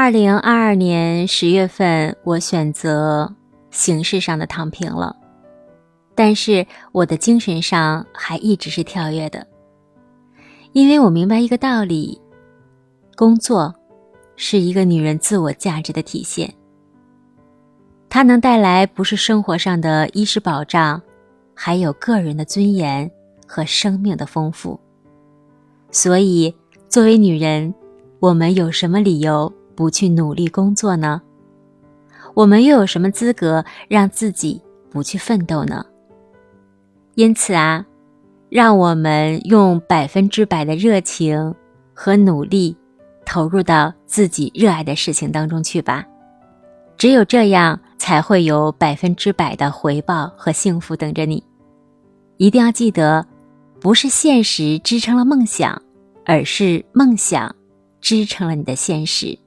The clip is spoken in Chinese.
二零二二年十月份，我选择形式上的躺平了，但是我的精神上还一直是跳跃的，因为我明白一个道理：工作是一个女人自我价值的体现。它能带来不是生活上的衣食保障，还有个人的尊严和生命的丰富。所以，作为女人，我们有什么理由不去努力工作呢？我们又有什么资格让自己不去奋斗呢？因此啊，让我们用百分之百的热情和努力，投入到自己热爱的事情当中去吧。只有这样。才会有百分之百的回报和幸福等着你。一定要记得，不是现实支撑了梦想，而是梦想支撑了你的现实。